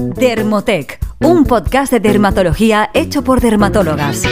Dermotec, un podcast de dermatología hecho por dermatólogas.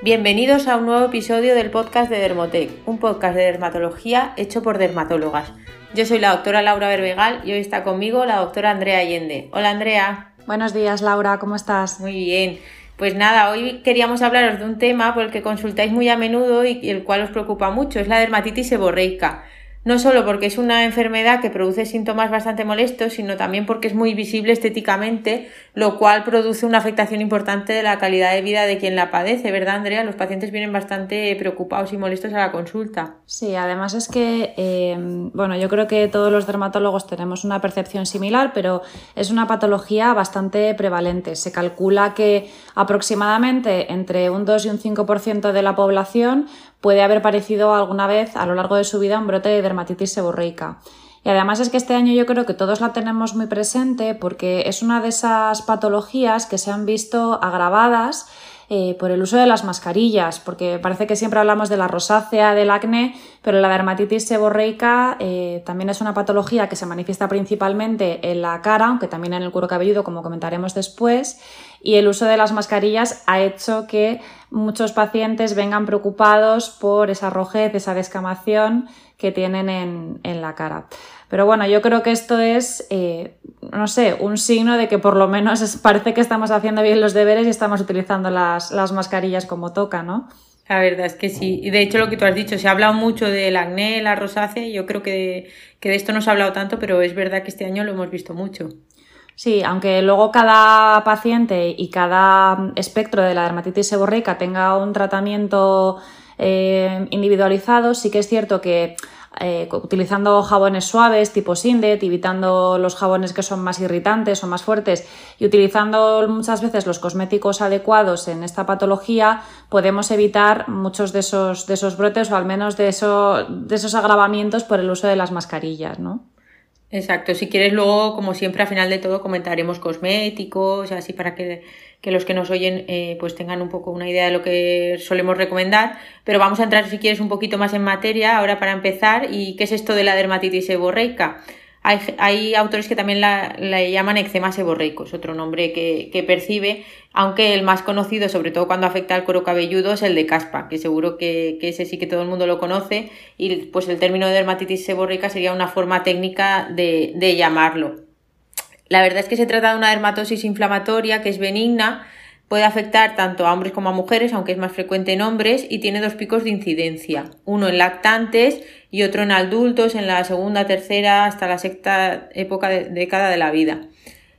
Bienvenidos a un nuevo episodio del podcast de Dermotec, un podcast de dermatología hecho por dermatólogas. Yo soy la doctora Laura Berbegal y hoy está conmigo la doctora Andrea Allende. Hola Andrea. Buenos días Laura, ¿cómo estás? Muy bien. Pues nada, hoy queríamos hablaros de un tema por el que consultáis muy a menudo y el cual os preocupa mucho, es la dermatitis seborreica no solo porque es una enfermedad que produce síntomas bastante molestos, sino también porque es muy visible estéticamente, lo cual produce una afectación importante de la calidad de vida de quien la padece, ¿verdad, Andrea? Los pacientes vienen bastante preocupados y molestos a la consulta. Sí, además es que, eh, bueno, yo creo que todos los dermatólogos tenemos una percepción similar, pero es una patología bastante prevalente. Se calcula que aproximadamente entre un 2 y un 5% de la población puede haber parecido alguna vez a lo largo de su vida un brote de dermatitis seborreica. Y además es que este año yo creo que todos la tenemos muy presente porque es una de esas patologías que se han visto agravadas eh, por el uso de las mascarillas, porque parece que siempre hablamos de la rosácea, del acné, pero la dermatitis seborreica eh, también es una patología que se manifiesta principalmente en la cara, aunque también en el cuero cabelludo, como comentaremos después, y el uso de las mascarillas ha hecho que muchos pacientes vengan preocupados por esa rojez, esa descamación que tienen en, la cara. Pero bueno, yo creo que esto es, eh, no sé, un signo de que por lo menos parece que estamos haciendo bien los deberes y estamos utilizando las, mascarillas como toca, ¿no? La verdad es que sí. Y de hecho lo que tú has dicho, se ha hablado mucho del acné, la rosácea, yo creo que, que de esto no se ha hablado tanto, pero es verdad que este año lo hemos visto mucho. Sí, aunque luego cada paciente y cada espectro de la dermatitis seborreica tenga un tratamiento eh, individualizado, sí que es cierto que eh, utilizando jabones suaves tipo Sindet, evitando los jabones que son más irritantes o más fuertes y utilizando muchas veces los cosméticos adecuados en esta patología, podemos evitar muchos de esos, de esos brotes o al menos de, de esos agravamientos por el uso de las mascarillas, ¿no? Exacto, si quieres luego, como siempre, al final de todo comentaremos cosméticos, así para que, los que nos oyen eh, pues tengan un poco una idea de lo que solemos recomendar, pero vamos a entrar si quieres un poquito más en materia ahora para empezar y qué es esto de la dermatitis seborreica. Hay, autores que también la, llaman eczema seborreico, es otro nombre que, percibe, aunque el más conocido, sobre todo cuando afecta al cuero cabelludo, es el de caspa, que seguro que, ese sí que todo el mundo lo conoce, y pues el término de dermatitis seborreica sería una forma técnica de, de llamarlo. La verdad es que se trata de una dermatosis inflamatoria que es benigna, Puede afectar tanto a hombres como a mujeres, aunque es más frecuente en hombres, y tiene dos picos de incidencia, uno en lactantes y otro en adultos en la segunda, tercera hasta la sexta época de, década de la vida.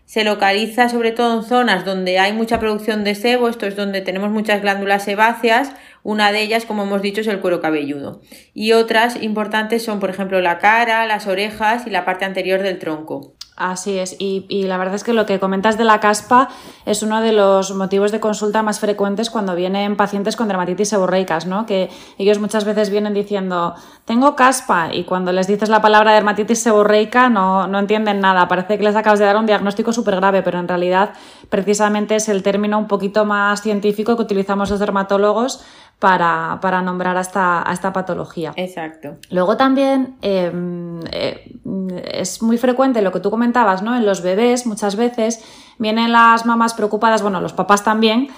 Se localiza sobre todo en zonas donde hay mucha producción de sebo, esto es donde tenemos muchas glándulas sebáceas, una de ellas, como hemos dicho, es el cuero cabelludo. Y otras importantes son, por ejemplo, la cara, las orejas y la parte anterior del tronco. Así es, y, la verdad es que lo que comentas de la caspa es uno de los motivos de consulta más frecuentes cuando vienen pacientes con dermatitis seborreicas, ¿no? Que ellos muchas veces vienen diciendo, tengo caspa, y cuando les dices la palabra dermatitis seborreica no, no entienden nada, parece que les acabas de dar un diagnóstico súper grave, pero en realidad precisamente es el término un poquito más científico que utilizamos los dermatólogos para, para nombrar a esta, a esta, patología. Exacto. Luego también em, eh, es muy frecuente lo que tú comentabas, ¿no? En los bebés muchas veces vienen las mamás preocupadas, bueno, los papás también,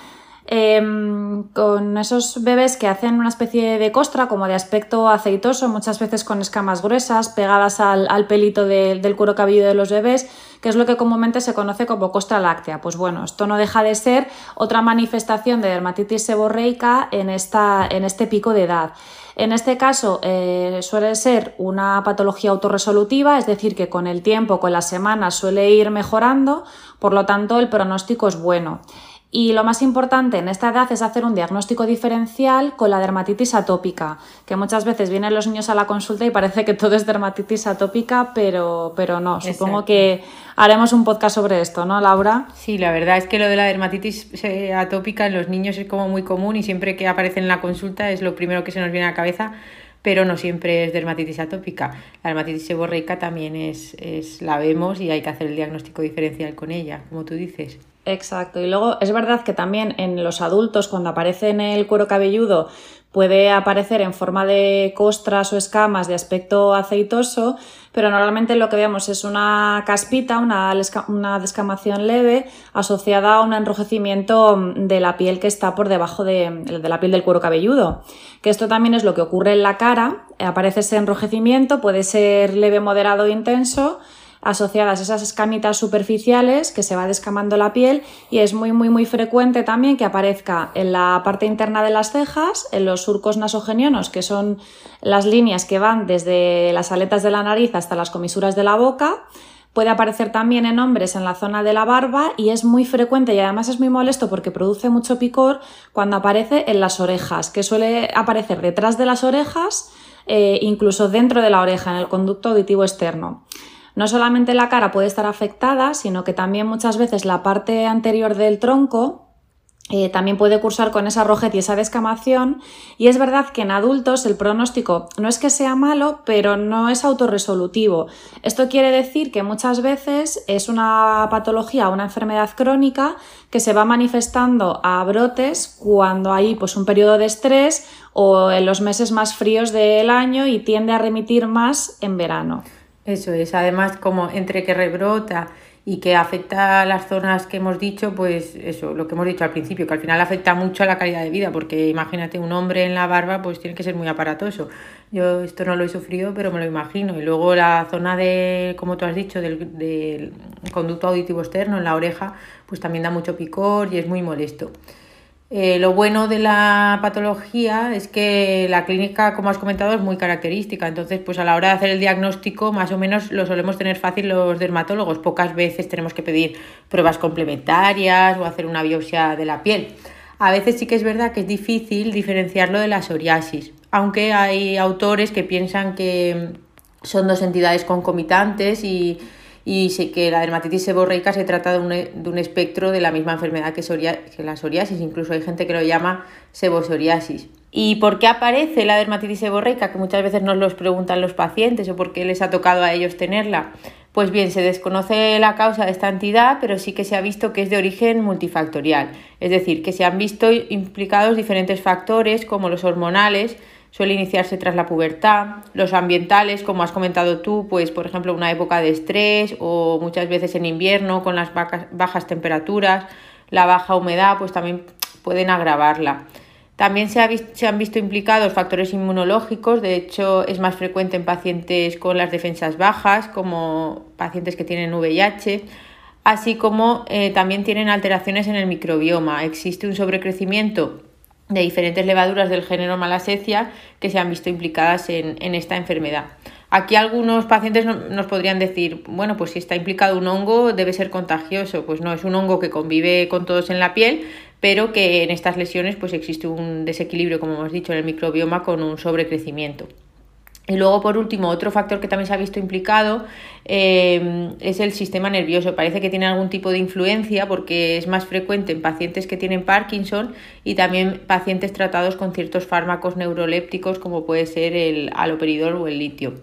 Em, con esos bebés que hacen una especie de costra como de aspecto aceitoso, muchas veces con escamas gruesas pegadas al, pelito del cuero cabelludo de los bebés, que es lo que comúnmente se conoce como costra láctea. Pues bueno, esto no deja de ser otra manifestación de dermatitis seborreica en, esta, en este pico de edad. En este caso eh, suele ser una patología autorresolutiva, es decir, que con el tiempo, con las semanas suele ir mejorando, por lo tanto el pronóstico es bueno. Y lo más importante en esta edad es hacer un diagnóstico diferencial con la dermatitis atópica, que muchas veces vienen los niños a la consulta y parece que todo es dermatitis atópica, pero, pero no. Supongo que haremos un podcast sobre esto, ¿no, Laura? Sí, la verdad es que lo de la dermatitis eh, atópica en los niños es como muy común y siempre que aparece en la consulta es lo primero que se nos viene a la cabeza pero no siempre es dermatitis atópica. La dermatitis seborreica también es, es, la vemos y hay que hacer el diagnóstico diferencial con ella, como tú dices. Exacto. Y luego es verdad que también en los adultos, cuando aparece en el cuero cabelludo, puede aparecer en forma de costras o escamas de aspecto aceitoso, pero normalmente lo que vemos es una caspita, una, una descamación leve asociada a un enrojecimiento de la piel que está por debajo de, de la piel del cuero cabelludo. Que esto también es lo que ocurre en la cara, aparece ese enrojecimiento, puede ser leve, moderado o intenso, asociadas esas escamitas superficiales que se va descamando la piel y es muy muy muy frecuente también que aparezca en la parte interna de las cejas, en los surcos nasogenionos, que son las líneas que van desde las aletas de la nariz hasta las comisuras de la boca. Puede aparecer también en hombres en la zona de la barba y es muy frecuente y además es muy molesto porque produce mucho picor cuando aparece en las orejas, que suele aparecer detrás de las orejas, eh, incluso dentro de la oreja, en el conducto auditivo externo. No solamente la cara puede estar afectada, sino que también muchas veces la parte anterior del tronco eh, también puede cursar con esa rojez y esa descamación. Y es verdad que en adultos el pronóstico no es que sea malo, pero no es autorresolutivo. Esto quiere decir que muchas veces es una patología, una enfermedad crónica que se va manifestando a brotes cuando hay pues, un periodo de estrés o en los meses más fríos del año y tiende a remitir más en verano. Eso es, además como entre que rebrota y que afecta a las zonas que hemos dicho, pues eso, lo que hemos dicho al principio, que al final afecta mucho a la calidad de vida, porque imagínate un hombre en la barba, pues tiene que ser muy aparatoso. Yo esto no lo he sufrido, pero me lo imagino. Y luego la zona de, como tú has dicho, del, del conducto auditivo externo, en la oreja, pues también da mucho picor y es muy molesto. Eh, lo bueno de la patología es que la clínica, como has comentado, es muy característica. Entonces, pues a la hora de hacer el diagnóstico, más o menos lo solemos tener fácil los dermatólogos. Pocas veces tenemos que pedir pruebas complementarias o hacer una biopsia de la piel. A veces sí que es verdad que es difícil diferenciarlo de la psoriasis, aunque hay autores que piensan que son dos entidades concomitantes y y sé que la dermatitis seborreica se trata de un, de un espectro de la misma enfermedad que, que, la psoriasis, incluso hay gente que lo llama sebosoriasis. ¿Y por qué aparece la dermatitis seborreica? Que muchas veces nos los preguntan los pacientes o por qué les ha tocado a ellos tenerla. Pues bien, se desconoce la causa de esta entidad, pero sí que se ha visto que es de origen multifactorial, es decir, que se han visto implicados diferentes factores como los hormonales, suele iniciarse tras la pubertad. Los ambientales, como has comentado tú, pues por ejemplo una época de estrés o muchas veces en invierno con las bajas temperaturas, la baja humedad, pues también pueden agravarla. También se, han visto implicados factores inmunológicos, de hecho es más frecuente en pacientes con las defensas bajas, como pacientes que tienen VIH, así como eh, también tienen alteraciones en el microbioma. Existe un sobrecrecimiento de diferentes levaduras del género Malassezia que se han visto implicadas en, esta enfermedad. Aquí algunos pacientes nos podrían decir, bueno, pues si está implicado un hongo debe ser contagioso. Pues no, es un hongo que convive con todos en la piel, pero que en estas lesiones pues existe un desequilibrio, como hemos dicho, en el microbioma con un sobrecrecimiento. Y luego, por último, otro factor que también se ha visto implicado eh, es el sistema nervioso. Parece que tiene algún tipo de influencia porque es más frecuente en pacientes que tienen Parkinson y también pacientes tratados con ciertos fármacos neurolépticos como puede ser el aloperidol o el litio.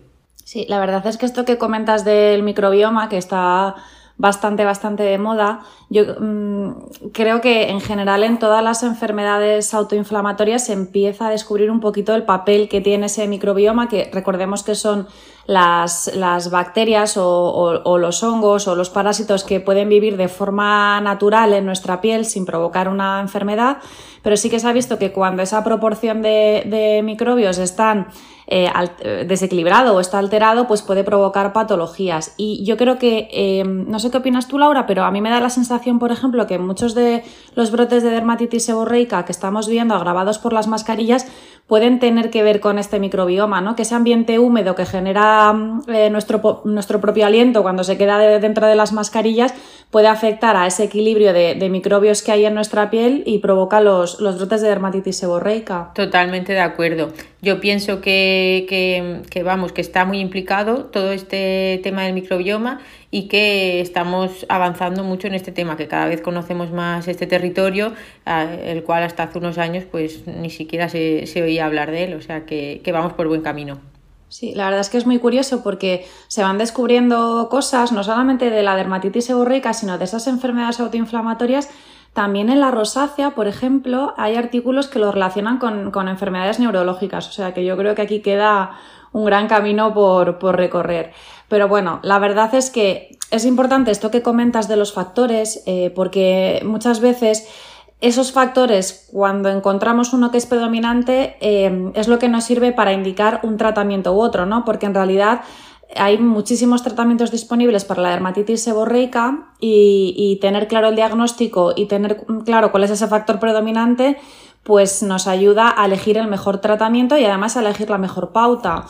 Sí, la verdad es que esto que comentas del microbioma, que está bastante, bastante de moda. Yo mm, creo que en general en todas las enfermedades autoinflamatorias se empieza a descubrir un poquito el papel que tiene ese microbioma, que recordemos que son las, las bacterias o, los hongos o los parásitos que pueden vivir de forma natural en nuestra piel sin provocar una enfermedad, pero sí que se ha visto que cuando esa proporción de, de microbios están eh, eh, desequilibrado o está alterado, pues puede provocar patologías. Y yo creo que, eh, no sé qué opinas tú, Laura, pero a mí me da la sensación, por ejemplo, que muchos de los brotes de dermatitis seborreica que estamos viendo agravados por las mascarillas pueden tener que ver con este microbioma, ¿no? Que ese ambiente húmedo que genera nuestro, nuestro propio aliento cuando se queda dentro de las mascarillas puede afectar a ese equilibrio de, microbios que hay en nuestra piel y provoca los, los brotes de dermatitis seborreica. Totalmente de acuerdo. Yo pienso que, que, vamos, que está muy implicado todo este tema del microbioma y que estamos avanzando mucho en este tema, que cada vez conocemos más este territorio, el cual hasta hace unos años pues ni siquiera se, se oía hablar de él, o sea que, que vamos por buen camino. Sí, la verdad es que es muy curioso porque se van descubriendo cosas no solamente de la dermatitis seborreica, sino de esas enfermedades autoinflamatorias. También en la rosácea, por ejemplo, hay artículos que lo relacionan con, enfermedades neurológicas. O sea que yo creo que aquí queda un gran camino por, recorrer. Pero bueno, la verdad es que es importante esto que comentas de los factores, eh, porque muchas veces esos factores, cuando encontramos uno que es predominante, eh, es lo que nos sirve para indicar un tratamiento u otro, ¿no? Porque en realidad hay muchísimos tratamientos disponibles para la dermatitis seborreica y, tener claro el diagnóstico y tener claro cuál es ese factor predominante, pues nos ayuda a elegir el mejor tratamiento y además a elegir la mejor pauta.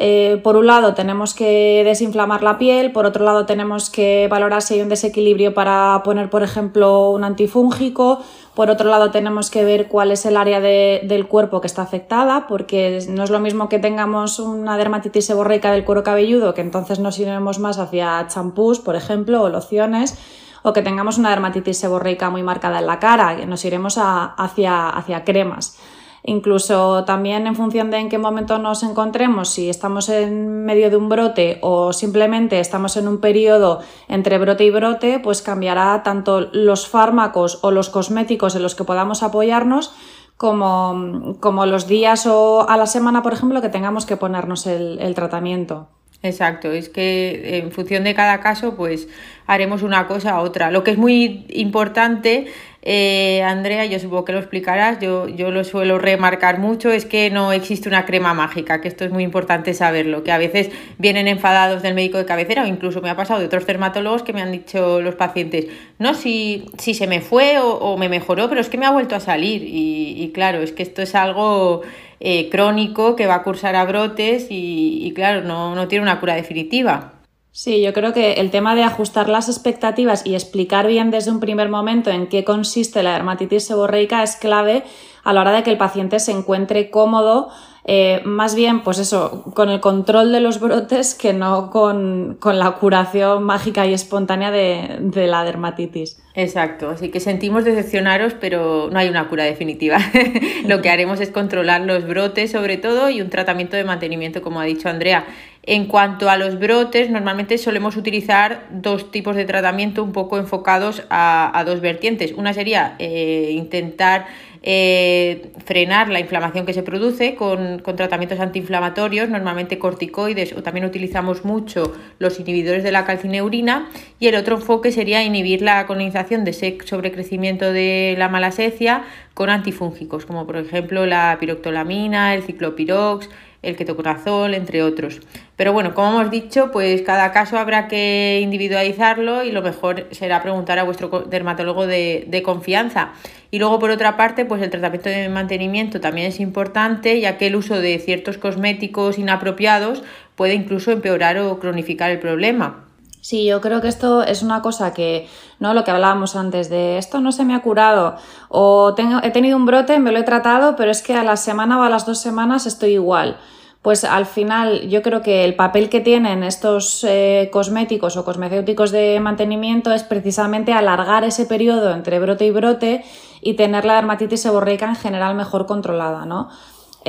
Eh, por un lado tenemos que desinflamar la piel, por otro lado tenemos que valorar si hay un desequilibrio para poner, por ejemplo, un antifúngico, por otro lado tenemos que ver cuál es el área del cuerpo que está afectada, porque no es lo mismo que tengamos una dermatitis seborreica del cuero cabelludo, que entonces nos iremos más hacia champús, por ejemplo, o lociones, o que tengamos una dermatitis seborreica muy marcada en la cara, que nos iremos hacia, hacia cremas. Incluso también en función de en qué momento nos encontremos, si estamos en medio de un brote o simplemente estamos en un periodo entre brote y brote, pues cambiará tanto los fármacos o los cosméticos en los que podamos apoyarnos como, como los días o a la semana, por ejemplo, que tengamos que ponernos el, el tratamiento. Exacto, es que en función de cada caso, pues haremos una cosa u otra. Lo que es muy importante eh, Andrea, yo supongo que lo explicarás, yo, yo lo suelo remarcar mucho, es que no existe una crema mágica, que esto es muy importante saberlo, que a veces vienen enfadados del médico de cabecera o incluso me ha pasado de otros dermatólogos que me han dicho los pacientes, no, si, si se me fue o, me mejoró, pero es que me ha vuelto a salir y, claro, es que esto es algo... Eh, crónico que va a cursar a brotes y, y claro, no, no tiene una cura definitiva. Sí, yo creo que el tema de ajustar las expectativas y explicar bien desde un primer momento en qué consiste la dermatitis seborreica es clave a la hora de que el paciente se encuentre cómodo eh, más bien, pues eso, con el control de los brotes que no con, la curación mágica y espontánea de, de, la dermatitis. Exacto, así que sentimos decepcionaros, pero no hay una cura definitiva. Lo que haremos es controlar los brotes sobre todo y un tratamiento de mantenimiento, como ha dicho Andrea. En cuanto a los brotes, normalmente solemos utilizar dos tipos de tratamiento un poco enfocados a, dos vertientes. Una sería eh, intentar eh, frenar la inflamación que se produce con, tratamientos antiinflamatorios, normalmente corticoides o también utilizamos mucho los inhibidores de la calcineurina y el otro enfoque sería inhibir la colonización de ese sobrecrecimiento de la malasecia con antifúngicos como por ejemplo la piroctolamina, el ciclopirox, el ketoconazol, entre otros. Pero bueno, como hemos dicho, pues cada caso habrá que individualizarlo y lo mejor será preguntar a vuestro dermatólogo de, de, confianza. Y luego, por otra parte, pues el tratamiento de mantenimiento también es importante, ya que el uso de ciertos cosméticos inapropiados puede incluso empeorar o cronificar el problema. Sí, yo creo que esto es una cosa que, ¿no? Lo que hablábamos antes de esto no se me ha curado o tengo, he tenido un brote, me lo he tratado, pero es que a la semana o a las dos semanas estoy igual. Pues al final yo creo que el papel que tienen estos eh, cosméticos o cosmecéuticos de mantenimiento es precisamente alargar ese periodo entre brote y brote y tener la dermatitis seborreica en general mejor controlada, ¿no?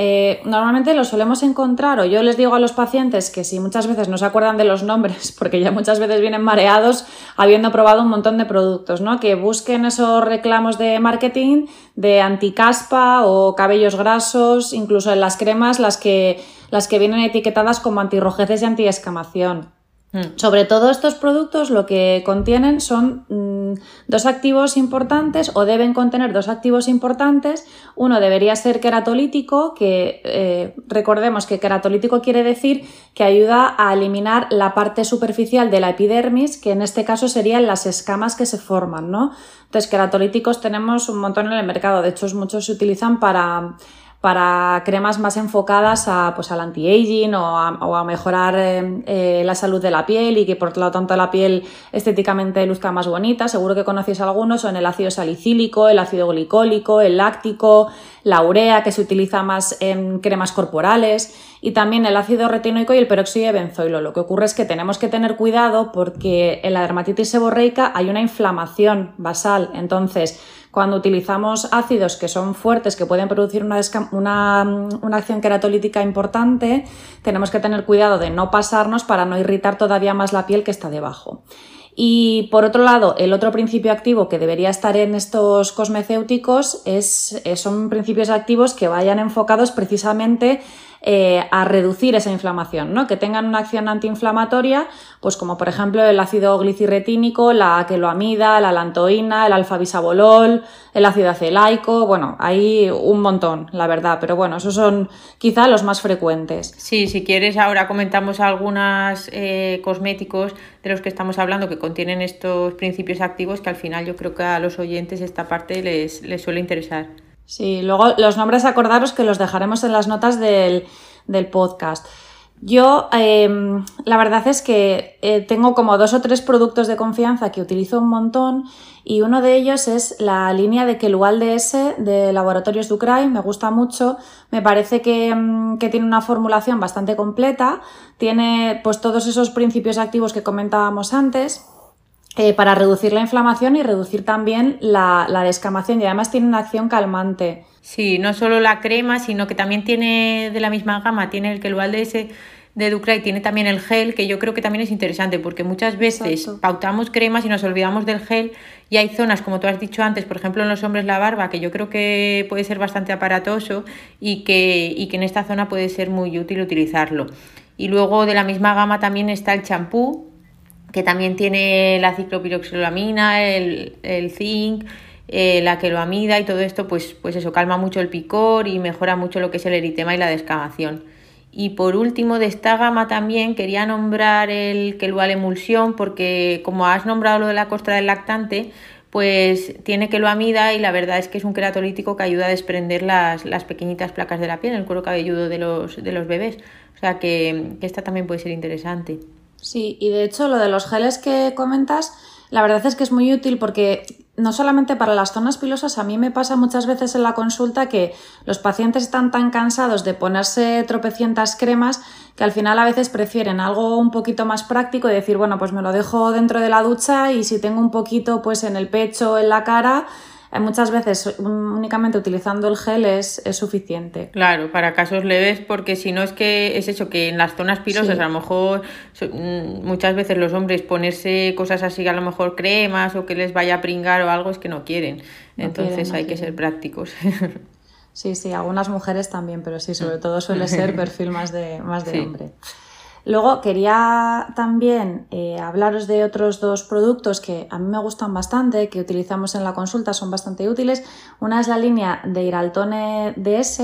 Eh, normalmente lo solemos encontrar, o yo les digo a los pacientes que si muchas veces no se acuerdan de los nombres, porque ya muchas veces vienen mareados habiendo probado un montón de productos, ¿no? Que busquen esos reclamos de marketing de anticaspa o cabellos grasos, incluso en las cremas, las que, las que vienen etiquetadas como antirrojeces y antiescamación. Mm. Sobre todo estos productos lo que contienen son mm, dos activos importantes o deben contener dos activos importantes. Uno debería ser queratolítico, que eh, recordemos que queratolítico quiere decir que ayuda a eliminar la parte superficial de la epidermis, que en este caso serían las escamas que se forman, ¿no? Entonces, queratolíticos tenemos un montón en el mercado, de hecho muchos se utilizan para para cremas más enfocadas a, pues, al anti-aging o a, mejorar eh, eh, la salud de la piel y que por lo tanto la piel estéticamente luzca más bonita. Seguro que conocéis algunos, son el ácido salicílico, el ácido glicólico, el láctico, la urea que se utiliza más en cremas corporales y también el ácido retinoico y el peróxido de benzoilo. Lo que ocurre es que tenemos que tener cuidado porque en la dermatitis seborreica hay una inflamación basal. Entonces, cuando utilizamos ácidos que son fuertes, que pueden producir una, una, acción queratolítica importante, tenemos que tener cuidado de no pasarnos para no irritar todavía más la piel que está debajo. Y por otro lado, el otro principio activo que debería estar en estos cosmecéuticos es, son principios activos que vayan enfocados precisamente eh, a reducir esa inflamación, ¿no? que tengan una acción antiinflamatoria, pues como por ejemplo el ácido glicirretínico, la aqueloamida, la lantoína, el alfa-bisabolol, el ácido acelaico, bueno, hay un montón, la verdad, pero bueno, esos son quizá los más frecuentes. Sí, si quieres ahora comentamos algunos eh, cosméticos de los que estamos hablando que contienen estos principios activos que al final yo creo que a los oyentes esta parte les, les suele interesar. Sí, luego los nombres acordaros que los dejaremos en las notas del, podcast. Yo, em, la verdad es que eh, tengo como dos o tres productos de confianza que utilizo un montón y uno de ellos es la línea de Kelual DS de Laboratorios Ducray. Me gusta mucho, me parece que, em, que, tiene una formulación bastante completa, tiene pues todos esos principios activos que comentábamos antes eh, para reducir la inflamación y reducir también la, descamación y además tiene una acción calmante. Sí, no solo la crema, sino que también tiene de la misma gama, tiene el que el ese de Ducray tiene también el gel, que yo creo que también es interesante porque muchas veces pautamos cremas y nos olvidamos del gel y hay zonas, como tú has dicho antes, por ejemplo en los hombres la barba, que yo creo que puede ser bastante aparatoso y que, y que en esta zona puede ser muy útil utilizarlo. Y luego de la misma gama también está el champú, que también tiene la ciclopiroxilamina, el, el zinc, eh, la queloamida y todo esto, pues, pues eso, calma mucho el picor y mejora mucho lo que es el eritema y la descamación. Y por último, de esta gama también quería nombrar el quelual emulsión, porque como has nombrado lo de la costra del lactante, pues tiene queloamida y la verdad es que es un queratolítico que ayuda a desprender las, las pequeñitas placas de la piel, el cuero cabelludo de los, de los bebés. O sea que, que esta también puede ser interesante. Sí, y de hecho lo de los geles que comentas, la verdad es que es muy útil porque no solamente para las zonas pilosas, a mí me pasa muchas veces en la consulta que los pacientes están tan cansados de ponerse tropecientas cremas que al final a veces prefieren algo un poquito más práctico y decir, bueno, pues me lo dejo dentro de la ducha y si tengo un poquito pues en el pecho, en la cara, muchas veces únicamente utilizando el gel es, suficiente. Claro, para casos leves, porque si no es que es eso, que en las zonas pilosas a lo mejor mm, muchas veces los hombres ponerse cosas así, a lo mejor cremas o que les vaya a pringar o algo, es que no quieren. Entonces hay que ser prácticos. Sí, sí, algunas mujeres también, pero sí, sobre todo suele ser perfil más de, más de hombre. Luego quería también eh, hablaros de otros dos productos que a mí me gustan bastante, que utilizamos en la consulta, son bastante útiles. Una es la línea de Iraltone DS,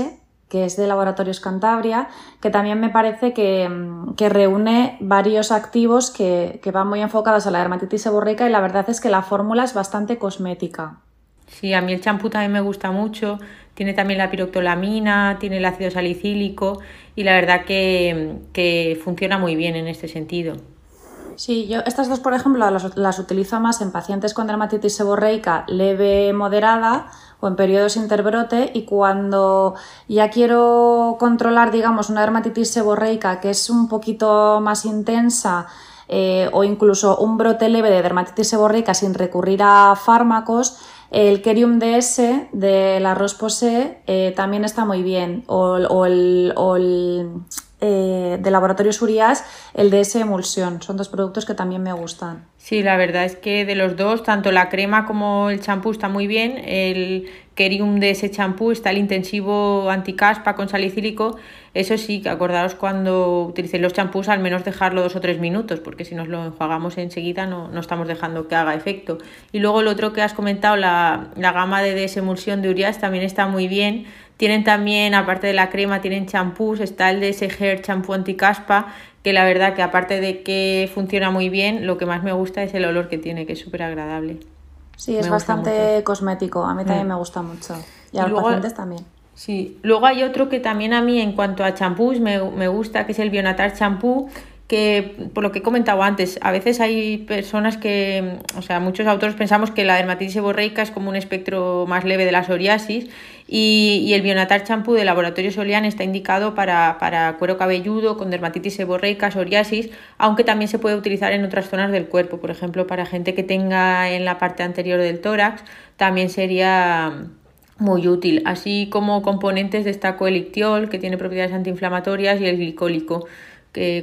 que es de Laboratorios Cantabria, que también me parece que, mm, reúne varios activos que, que, van muy enfocados a la dermatitis seborreica y la verdad es que la fórmula es bastante cosmética. Sí, a mí el champú también me gusta mucho, tiene también la piroctolamina, tiene el ácido salicílico y la verdad que, funciona muy bien en este sentido. Sí, yo estas dos, por ejemplo, las, utilizo más en pacientes con dermatitis seborreica leve moderada o en periodos interbrote y cuando ya quiero controlar, digamos, una dermatitis seborreica que es un poquito más intensa eh, o incluso un brote leve de dermatitis seborreica sin recurrir a fármacos, el Kerium DS de la Posay eh, también está muy bien. O, el, eh, de Laboratorio Urias, el DS Emulsión. Son dos productos que también me gustan. Sí, la verdad es que de los dos, tanto la crema como el champú está muy bien. El Kerium ese champú está el intensivo anticaspa con salicílico. Eso sí, acordaros cuando utilicéis los champús, al menos dejarlo dos o tres minutos, porque si nos lo enjuagamos enseguida no, no estamos dejando que haga efecto. Y luego el otro que has comentado, la, la gama de desemulsión de Urias, también está muy bien. Tienen también, aparte de la crema, tienen champús, está el de ese Hair Champú Anticaspa, que la verdad que aparte de que funciona muy bien, lo que más me gusta es el olor que tiene, que es súper agradable. Sí, es bastante cosmético, a mí también mm. me gusta mucho. Y, a los pacientes también. Sí, luego hay otro que también a mí en cuanto a champús me, me gusta, que es el Bionatar champú, que, por lo que he comentado antes, a veces hay personas que, o sea, muchos autores pensamos que la dermatitis seborreica es como un espectro más leve de la psoriasis y, el Bionatar champú de laboratorio Solian está indicado para, para, cuero cabelludo con dermatitis seborreica, psoriasis, aunque también se puede utilizar en otras zonas del cuerpo, por ejemplo, para gente que tenga en la parte anterior del tórax, también sería muy útil, así como componentes destaco el ictiol, que tiene propiedades antiinflamatorias, y el glicólico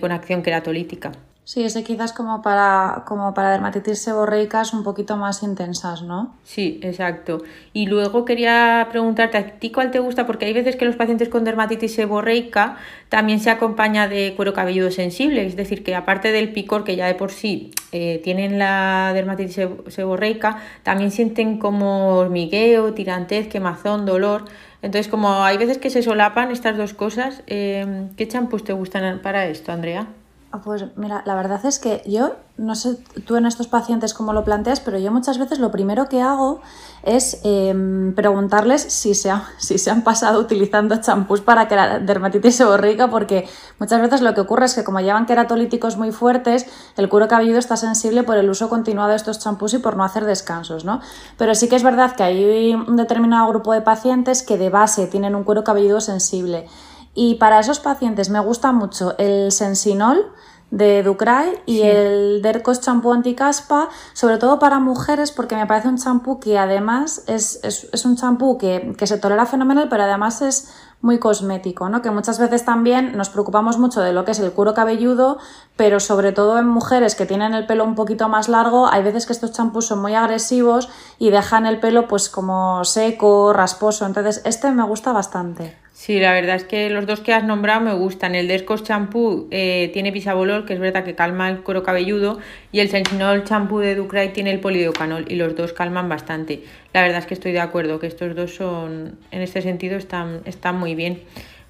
con acción queratolítica. Sí, ese quizás como para, como para dermatitis seborreicas un poquito más intensas, ¿no? Sí, exacto. Y luego quería preguntarte, ¿a ti cuál te gusta? Porque hay veces que los pacientes con dermatitis seborreica también se acompaña de cuero cabelludo sensible, es decir, que aparte del picor que ya de por sí eh, tienen la dermatitis seborreica, también sienten como hormigueo, tirantez, quemazón, dolor. Entonces, como hay veces que se solapan estas dos cosas, eh, ¿qué champús te gustan para esto, Andrea? Ah, pues mira, la verdad es que yo, no sé tú en estos pacientes cómo lo planteas, pero yo muchas veces lo primero que hago es em, preguntarles si se, han pasado utilizando champús para que la dermatitis seborreica, porque muchas veces lo que ocurre es que como llevan queratolíticos muy fuertes, el cuero cabelludo está sensible por el uso continuado de estos champús y por no hacer descansos, ¿no? Pero sí que es verdad que hay un determinado grupo de pacientes que de base tienen un cuero cabelludo sensible. Y para esos pacientes me gusta mucho el sensinol de Ducray y el Dercos champú anticaspa, sobre todo para mujeres, porque me parece un champú que además es, es, un champú que, que, se tolera fenomenal, pero además es muy cosmético, ¿no? Que muchas veces también nos preocupamos mucho de lo que es el cuero cabelludo, pero sobre todo en mujeres que tienen el pelo un poquito más largo, hay veces que estos champús son muy agresivos y dejan el pelo pues como seco, rasposo. Entonces, este me gusta bastante. Sí, la verdad es que los dos que has nombrado me gustan. El Descos Champú eh, tiene bisabolol, que es verdad que calma el cuero cabelludo, y el Sensinol Champú de Ducray tiene el polidocanol, y los dos calman bastante. La verdad es que estoy de acuerdo, que estos dos son, en este sentido, están, están muy bien.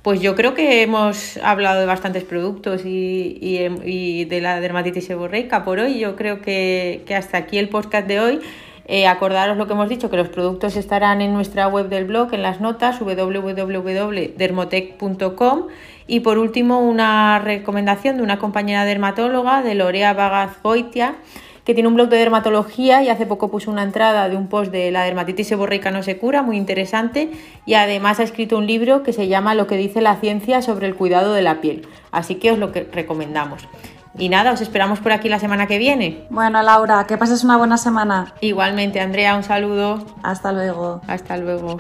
Pues yo creo que hemos hablado de bastantes productos y, y, de la dermatitis seborreica por hoy. Yo creo que, que hasta aquí el podcast de hoy. Eh, acordaros lo que hemos dicho, que los productos estarán en nuestra web del blog, en las notas, www.dermotec.com. Y por último, una recomendación de una compañera dermatóloga, de Lorea Bagaz Goitia, que tiene un blog de dermatología y hace poco puso una entrada de un post de la dermatitis seborreica no se cura, muy interesante, y además ha escrito un libro que se llama Lo que dice la ciencia sobre el cuidado de la piel. Así que os lo que recomendamos. Y nada, os esperamos por aquí la semana que viene. Bueno, Laura, que pases una buena semana. Igualmente, Andrea, un saludo. Hasta luego. Hasta luego.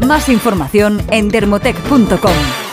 Más información en dermotec.com.